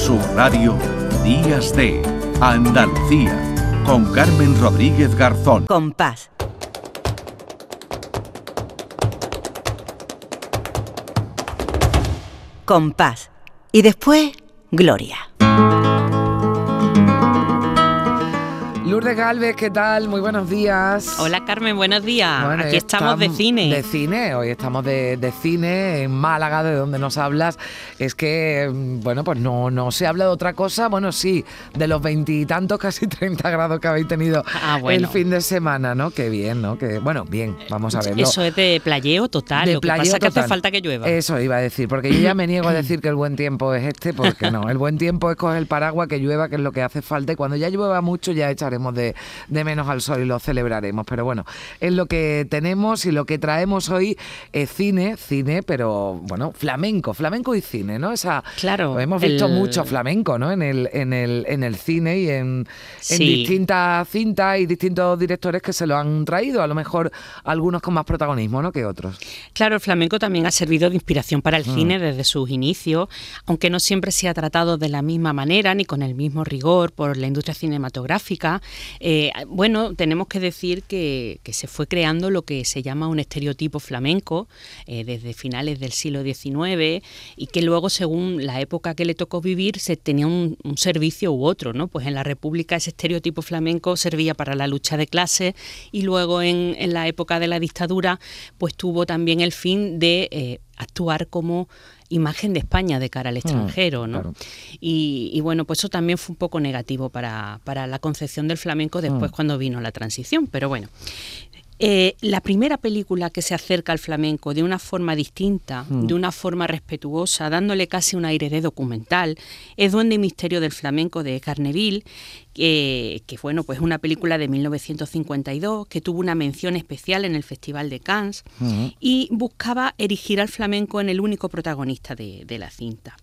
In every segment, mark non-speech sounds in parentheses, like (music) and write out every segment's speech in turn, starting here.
Sur Radio, Días de Andalucía, con Carmen Rodríguez Garzón. Compás. Compás. Y después, Gloria. Lourdes Galvez, ¿qué tal? Muy buenos días. Hola Carmen, buenos días. Bueno, Aquí estamos de cine. De cine, hoy estamos de, de cine en Málaga, de donde nos hablas. Es que, mm, bueno, pues no, no se habla de otra cosa. Bueno, sí, de los veintitantos, casi (laughs) 30 grados que habéis tenido Ah, bueno. el fin de semana, ¿no? Qué bien, ¿no? Que, bueno, bien, vamos a verlo. Eso es de playeo total. De Lo que playeo pasa es que hace total. falta que llueva. Eso iba a decir, porque yo ya me niego a decir que el buen tiempo es este, porque no. El buen tiempo es coger el paraguas, que llueva, que es lo que hace falta. Y cuando ya llueva mucho, ya echaremos de, de menos al sol y lo celebraremos. Pero bueno, es lo que tenemos y lo que traemos hoy es cine, cine, pero bueno, flamenco, flamenco y cine, ¿no? Esa, Claro, Hemos visto el- mucho flamenco, ¿no? En el, en el, en el cine y en, distintas cintas y distintos directores que se lo han traído. A lo mejor algunos con más protagonismo, ¿no? Que otros. Claro, el flamenco también ha servido de inspiración para el Mm. cine desde sus inicios, aunque no siempre se ha tratado de la misma manera ni con el mismo rigor por la industria cinematográfica. Eh, bueno, tenemos que decir que, se fue creando lo que se llama un estereotipo flamenco eh, desde finales del siglo XIX y que luego, según la época que le tocó vivir, se tenía un, servicio u otro, ¿no? Pues en la República ese estereotipo flamenco servía para la lucha de clases y luego en, en la época de la dictadura, pues tuvo también el fin de eh, actuar como imagen de España de cara al extranjero, ¿no? claro. Y, y bueno, pues eso también fue un poco negativo para, para la concepción del flamenco después cuando vino la transición, pero bueno. Eh, la primera película que se acerca al flamenco de una forma distinta, de una forma respetuosa, dándole casi un aire de documental, es Duende y Misterio del Flamenco de Carneville, que, que bueno, pues una película de 1952 que tuvo una mención especial en el Festival de Cannes y buscaba erigir al flamenco en el único protagonista de, de la cinta.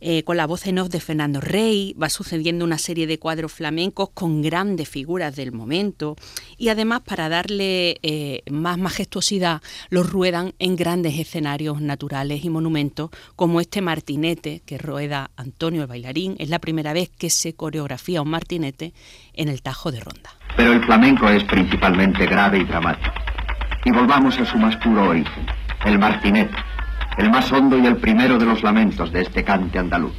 Eh, con la voz en off de Fernando Rey, va sucediendo una serie de cuadros flamencos con grandes figuras del momento y además para darle eh, más majestuosidad los ruedan en grandes escenarios naturales y monumentos como este martinete que rueda Antonio el bailarín. Es la primera vez que se coreografía un martinete en el Tajo de Ronda. Pero el flamenco es principalmente grave y dramático. Y volvamos a su más puro origen, el martinete, el más hondo y el primero de los lamentos de este cante andaluz.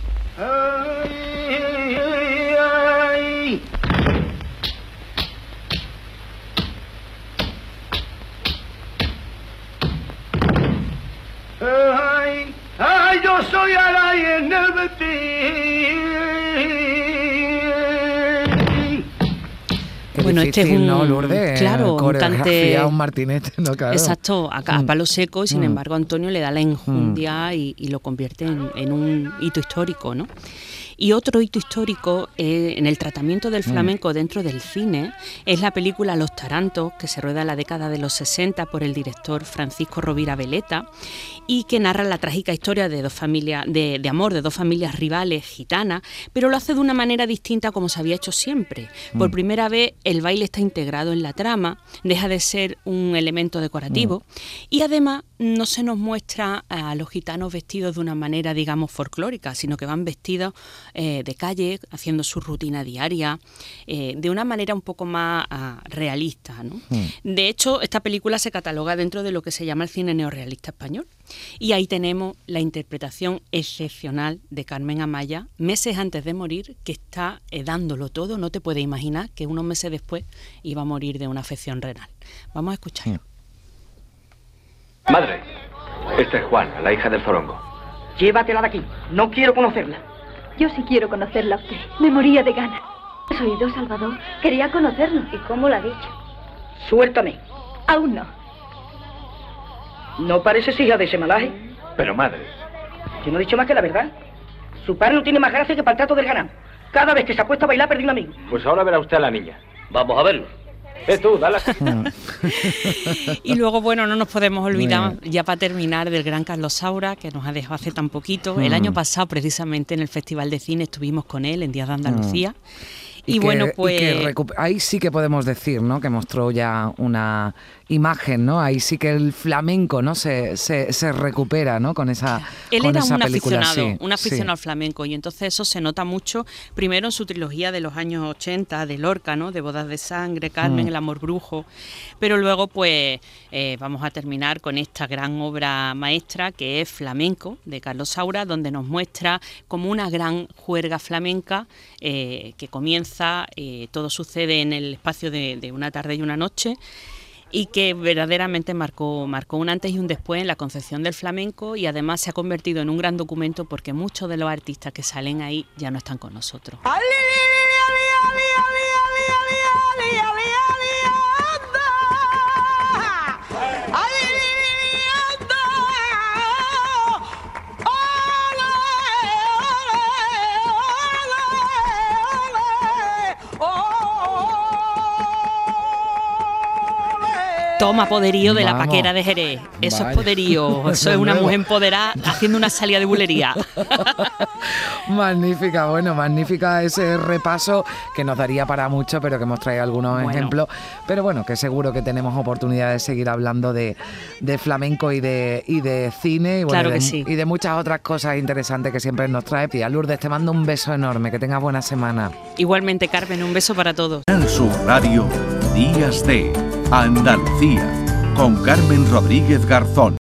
Bueno, este es difícil, un- ¿no, Lourdes? claro, un tante- un martinete, (laughs) ¿no? Claro. Exacto, a, a palo seco y sin Mm. embargo Antonio le da la enjundia y, y lo convierte en, en un hito histórico, ¿no? Y otro hito histórico eh, en el tratamiento del flamenco dentro del cine es la película Los Tarantos, que se rueda en la década de los 60 por el director Francisco Rovira Veleta y que narra la trágica historia de dos familias, de, de amor de dos familias rivales gitanas, pero lo hace de una manera distinta como se había hecho siempre. Por primera vez el baile está integrado en la trama, deja de ser un elemento decorativo y además no se nos muestra a los gitanos vestidos de una manera, digamos, folclórica, sino que van vestidos eh, de calle, haciendo su rutina diaria, eh, de una manera un poco más ah, realista. ¿no? De hecho, esta película se cataloga dentro de lo que se llama el cine neorrealista español. Y ahí tenemos la interpretación excepcional de Carmen Amaya, meses antes de morir, que está eh, dándolo todo. No te puedes imaginar que unos meses después iba a morir de una afección renal. Vamos a escuchar. Madre, esta es Juana, la hija del zorongo. Llévatela de aquí. No quiero conocerla. Yo sí quiero conocerla a usted. Me moría de ganas. ¿Has oído, Salvador? Quería conocerlo. ¿Y cómo lo ha dicho? Suéltame. Aún no. No pareces hija de ese malaje. Pero madre, Yo no he dicho más que la verdad. Su padre no tiene más gracia que para el trato del ganado. Cada vez que se acuesta a bailar, perdí un amigo. pues ahora verá usted a la niña. Vamos a verlo. Eh, tú, dale. Y luego, bueno, no nos podemos olvidar, ya para terminar, del gran Carlos Saura, que nos ha dejado hace tan poquito. El Mm. año pasado, precisamente, en el Festival de Cine estuvimos con él, en Días de Andalucía. Y, que- bueno, y pues... que ahí sí que podemos decir, ¿no? Que mostró ya una imagen, ¿no? Ahí sí que el flamenco, ¿no? Se, se, se recupera, ¿no? Con esa Él con era esa un película, aficionado, sí, un aficionado sí. al flamenco y entonces eso se nota mucho primero en su trilogía de los años 80, de Lorca, ¿no? De Bodas de Sangre, Carmen, Mm. El Amor Brujo, pero luego pues eh, vamos a terminar con esta gran obra maestra que es Flamenco de Carlos Saura, donde nos muestra como una gran juerga flamenca eh, que comienza, eh, todo sucede en el espacio de, de una tarde y una noche y que verdaderamente marcó, un antes y un después en la concepción del flamenco y además se ha convertido en un gran documento porque muchos de los artistas que salen ahí ya no están con nosotros. Toma poderío de la paquera de Jerez. Eso Vaya. es poderío. (laughs) Eso es una mujer empoderada haciendo una salida de bulería. (laughs) Magnífica, bueno, magnífica ese repaso que nos daría para mucho, pero que hemos traído algunos Bueno. ejemplos. Pero bueno, que seguro que tenemos oportunidad de seguir hablando de, de flamenco y de, y de cine y, bueno, Claro y de, que sí. y de muchas otras cosas interesantes que siempre nos trae. Tía Lourdes, te mando un beso enorme, que tengas buena semana. Igualmente, Carmen, un beso para todos. Canal Sur Radio, Días de Andalucía, con Carmen Rodríguez Garzón.